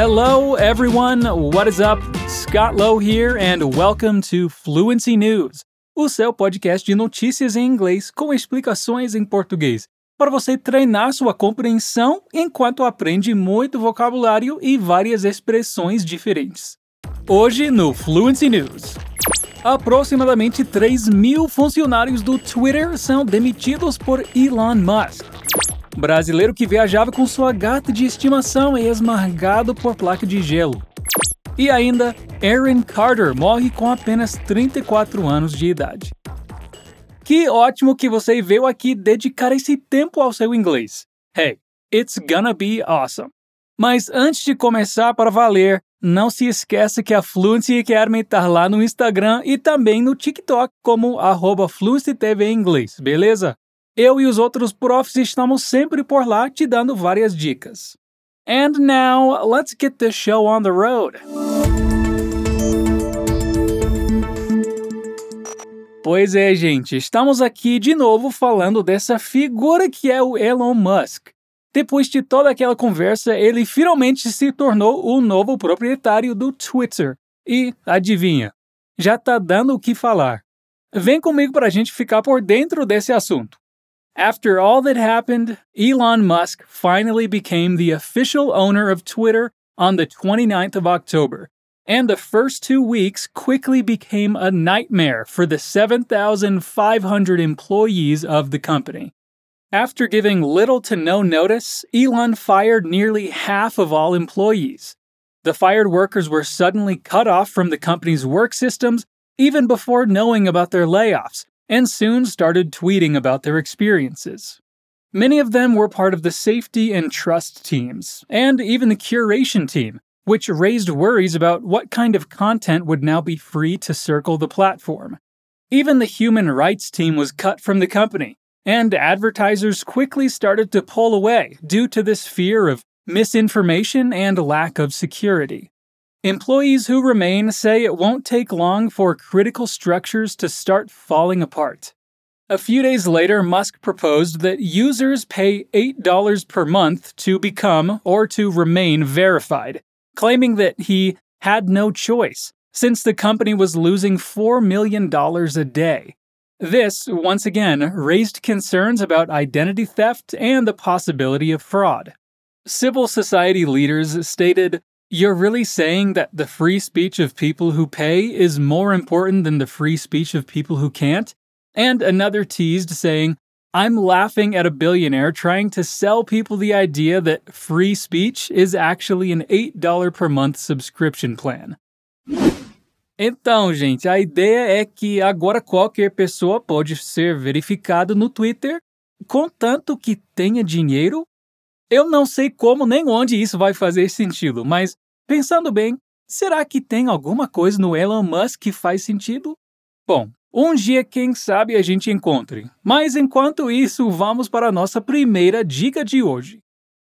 Hello, everyone. What is up? Scott Lowe here, and welcome to Fluency News, o seu podcast de notícias em inglês com explicações em português, para você treinar sua compreensão enquanto aprende muito vocabulário e várias expressões diferentes. Hoje no Fluency News. Aproximadamente 3 mil funcionários do Twitter são demitidos por Elon Musk. Brasileiro que viajava com sua gata de estimação é esmagado por placa de gelo. E ainda, Aaron Carter morre com apenas 34 anos de idade. Que ótimo que você veio aqui dedicar esse tempo ao seu inglês. Hey, it's gonna be awesome. Mas antes de começar para valer, não se esqueça que a Fluency Academy está lá no Instagram e também no TikTok como arroba inglês, beleza? Eu e os outros profs estamos sempre por lá te dando várias dicas. And now, let's get the show on the road. Pois é, gente, estamos aqui de novo falando dessa figura que é o Elon Musk. Depois de toda aquela conversa, ele finalmente se tornou o novo proprietário do Twitter. E, adivinha, já tá dando o que falar. Vem comigo para a gente ficar por dentro desse assunto. After all that happened, Elon Musk finally became the official owner of Twitter on the 29th of October, and the first two weeks quickly became a nightmare for the 7,500 employees of the company. After giving little to no notice, Elon fired nearly half of all employees. The fired workers were suddenly cut off from the company's work systems even before knowing about their layoffs, and soon started tweeting about their experiences. Many of them were part of the safety and trust teams, and even the curation team, which raised worries about what kind of content would now be free to circle the platform. Even the human rights team was cut from the company, and advertisers quickly started to pull away due to this fear of misinformation and lack of security. Employees who remain say it won't take long for critical structures to start falling apart. A few days later, Musk proposed that users pay $8 per month to become or to remain verified, claiming that he had no choice, since the company was losing $4 million a day. This, once again, raised concerns about identity theft and the possibility of fraud. Civil society leaders stated you're really saying that the free speech of people who pay is more important than the free speech of people who can't? And another teased, saying, I'm laughing at a billionaire trying to sell people the idea that free speech is actually an $8 per month subscription plan. Então, gente, a ideia é que agora qualquer pessoa pode ser verificado no Twitter, contanto que tenha dinheiro Eu não sei como nem onde isso vai fazer sentido, mas pensando bem, será que tem alguma coisa no Elon Musk que faz sentido? Bom, um dia quem sabe a gente encontre. Mas enquanto isso, vamos para a nossa primeira dica de hoje.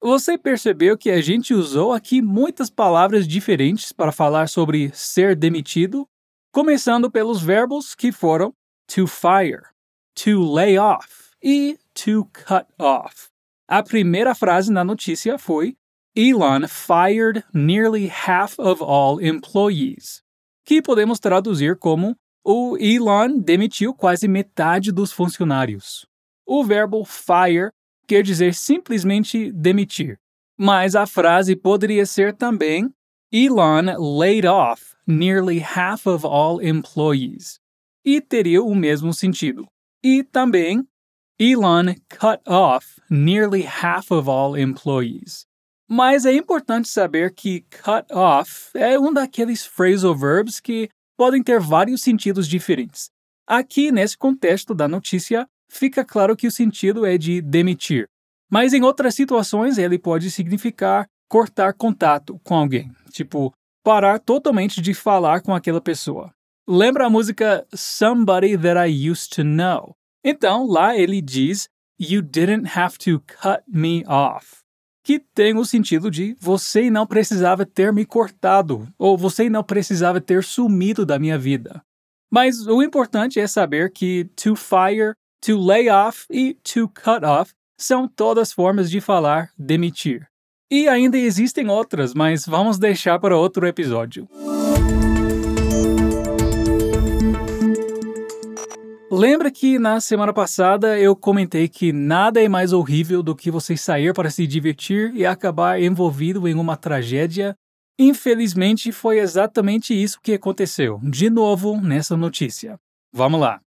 Você percebeu que a gente usou aqui muitas palavras diferentes para falar sobre ser demitido? Começando pelos verbos que foram to fire, to lay off e to cut off. A primeira frase na notícia foi Elon fired nearly half of all employees, que podemos traduzir como o Elon demitiu quase metade dos funcionários. O verbo fire quer dizer simplesmente demitir, mas a frase poderia ser também Elon laid off nearly half of all employees, e teria o mesmo sentido. E também Elon cut off nearly half of all employees. Mas é importante saber que cut off é um daqueles phrasal verbs que podem ter vários sentidos diferentes. Aqui, nesse contexto da notícia, fica claro que o sentido é de demitir, mas em outras situações ele pode significar cortar contato com alguém, tipo parar totalmente de falar com aquela pessoa. Lembra a música Somebody That I Used to Know? Então, lá ele diz You didn't have to cut me off. Que tem o sentido de você não precisava ter me cortado, ou você não precisava ter sumido da minha vida. Mas o importante é saber que to fire, to lay off e to cut off são todas formas de falar demitir. E ainda existem outras, mas vamos deixar para outro episódio. Lembra que na semana passada eu comentei que nada é mais horrível do que você sair para se divertir e acabar envolvido em uma tragédia? Infelizmente, foi exatamente isso que aconteceu, de novo nessa notícia. Vamos lá.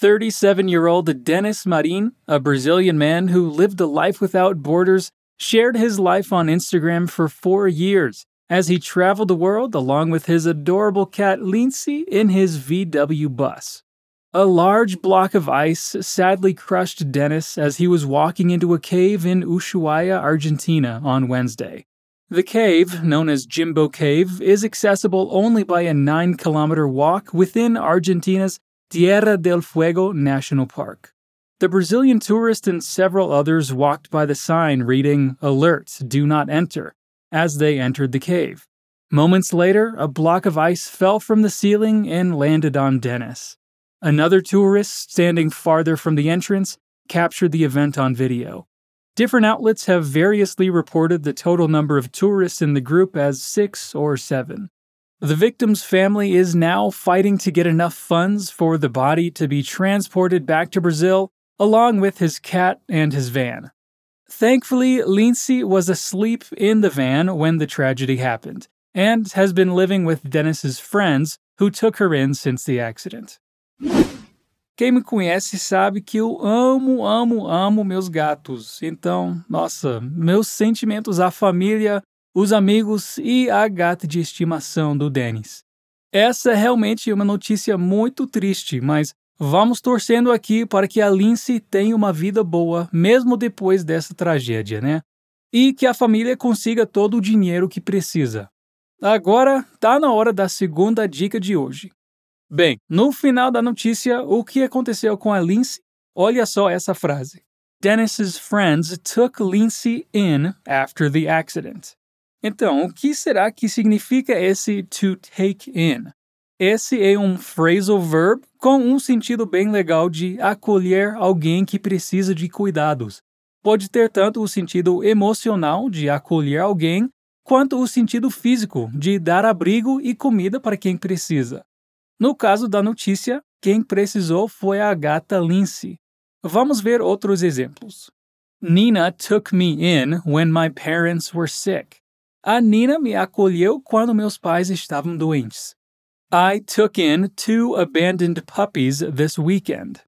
37 year old Dennis Marin, a Brazilian man who lived a life without borders, shared his life on Instagram for four years as he traveled the world along with his adorable cat Lindsay in his VW bus. A large block of ice sadly crushed Dennis as he was walking into a cave in Ushuaia, Argentina on Wednesday. The cave, known as Jimbo Cave, is accessible only by a 9 kilometer walk within Argentina's Tierra del Fuego National Park. The Brazilian tourist and several others walked by the sign reading, Alert, do not enter, as they entered the cave. Moments later, a block of ice fell from the ceiling and landed on Dennis. Another tourist, standing farther from the entrance, captured the event on video. Different outlets have variously reported the total number of tourists in the group as six or seven. The victim's family is now fighting to get enough funds for the body to be transported back to Brazil, along with his cat and his van. Thankfully, Lindsay was asleep in the van when the tragedy happened, and has been living with Dennis's friends, who took her in since the accident. Quem me conhece sabe que eu amo, amo, amo meus gatos. Então, nossa, meus sentimentos à família, os amigos e a gata de estimação do Dennis. Essa é realmente uma notícia muito triste, mas vamos torcendo aqui para que a Lindsay tenha uma vida boa, mesmo depois dessa tragédia, né? E que a família consiga todo o dinheiro que precisa. Agora, tá na hora da segunda dica de hoje. Bem, no final da notícia, o que aconteceu com a Lindsay? Olha só essa frase. Dennis's friends took Lindsay in after the accident. Então, o que será que significa esse to take in? Esse é um phrasal verb com um sentido bem legal de acolher alguém que precisa de cuidados. Pode ter tanto o sentido emocional de acolher alguém, quanto o sentido físico de dar abrigo e comida para quem precisa. No caso da notícia, quem precisou foi a gata Lindsay. Vamos ver outros exemplos. Nina took me in when my parents were sick. A Nina me acolheu quando meus pais estavam doentes. I took in two abandoned puppies this weekend.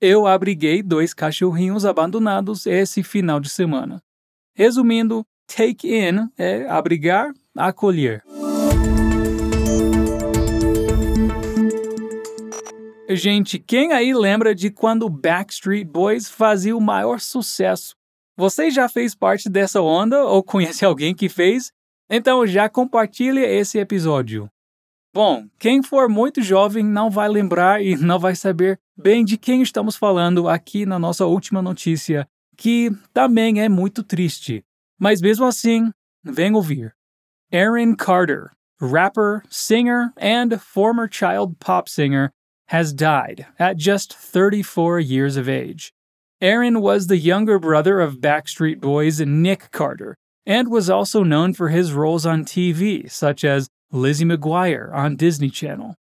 Eu abriguei dois cachorrinhos abandonados esse final de semana. Resumindo, take in é abrigar, acolher. Gente, quem aí lembra de quando o Backstreet Boys fazia o maior sucesso? Você já fez parte dessa onda ou conhece alguém que fez? Então já compartilhe esse episódio. Bom, quem for muito jovem não vai lembrar e não vai saber bem de quem estamos falando aqui na nossa última notícia, que também é muito triste. Mas mesmo assim, vem ouvir. Aaron Carter, rapper, singer, and former child pop singer, has died at just 34 years of age. Aaron was the younger brother of Backstreet Boys' Nick Carter, and was also known for his roles on TV, such as Lizzie McGuire on Disney Channel.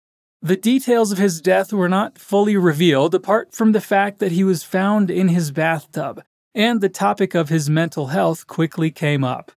The details of his death were not fully revealed apart from the fact that he was found in his bathtub, and the topic of his mental health quickly came up.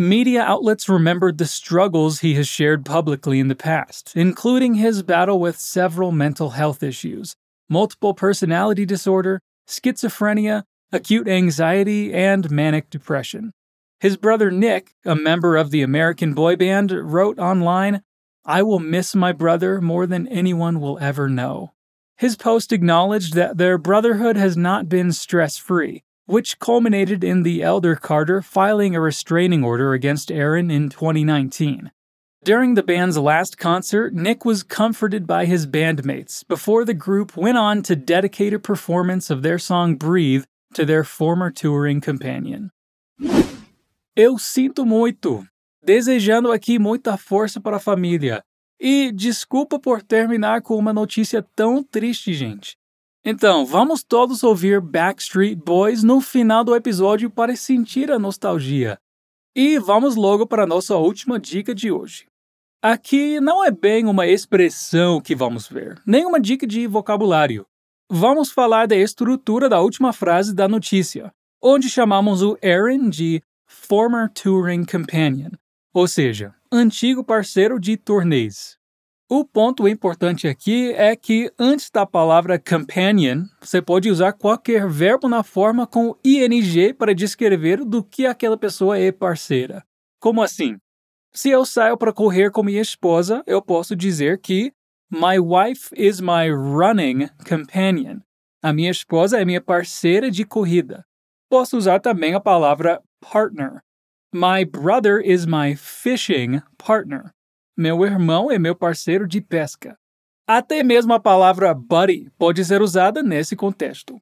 Media outlets remembered the struggles he has shared publicly in the past, including his battle with several mental health issues multiple personality disorder, schizophrenia, acute anxiety, and manic depression. His brother Nick, a member of the American boy band, wrote online, I will miss my brother more than anyone will ever know. His post acknowledged that their brotherhood has not been stress free, which culminated in the elder Carter filing a restraining order against Aaron in 2019. During the band's last concert, Nick was comforted by his bandmates before the group went on to dedicate a performance of their song Breathe to their former touring companion. Eu sinto muito, desejando aqui muita força para a família. E desculpa por terminar com uma notícia tão triste, gente. Então, vamos todos ouvir Backstreet Boys no final do episódio para sentir a nostalgia. E vamos logo para a nossa última dica de hoje. Aqui não é bem uma expressão que vamos ver, nem uma dica de vocabulário. Vamos falar da estrutura da última frase da notícia, onde chamamos o Aaron de Former Touring Companion, ou seja, antigo parceiro de turnês. O ponto importante aqui é que antes da palavra companion, você pode usar qualquer verbo na forma com ing para descrever do que aquela pessoa é parceira. Como assim? Se eu saio para correr com minha esposa, eu posso dizer que My wife is my running companion. A minha esposa é minha parceira de corrida. Posso usar também a palavra partner. My brother is my fishing partner. Meu irmão é meu parceiro de pesca. Até mesmo a palavra buddy pode ser usada nesse contexto.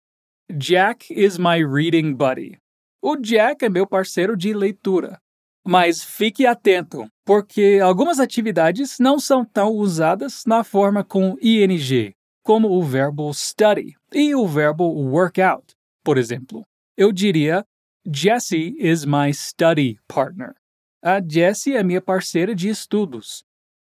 Jack is my reading buddy. O Jack é meu parceiro de leitura. Mas fique atento, porque algumas atividades não são tão usadas na forma com ing, como o verbo study e o verbo workout, por exemplo. Eu diria Jessie is my study partner. A Jessie é minha parceira de estudos.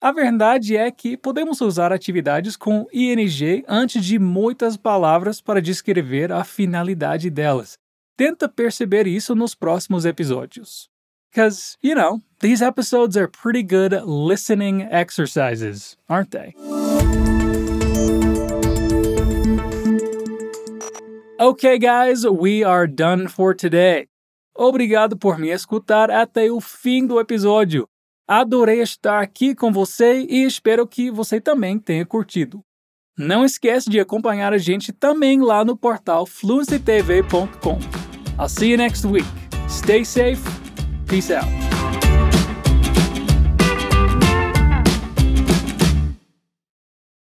A verdade é que podemos usar atividades com ing antes de muitas palavras para descrever a finalidade delas. Tenta perceber isso nos próximos episódios. Because, you know, these episodes are pretty good listening exercises, aren't they? Okay, guys, we are done for today. Obrigado por me escutar até o fim do episódio. Adorei estar aqui com você e espero que você também tenha curtido. Não esquece de acompanhar a gente também lá no portal fluencytv.com. I'll see you next week. Stay safe. Peace out.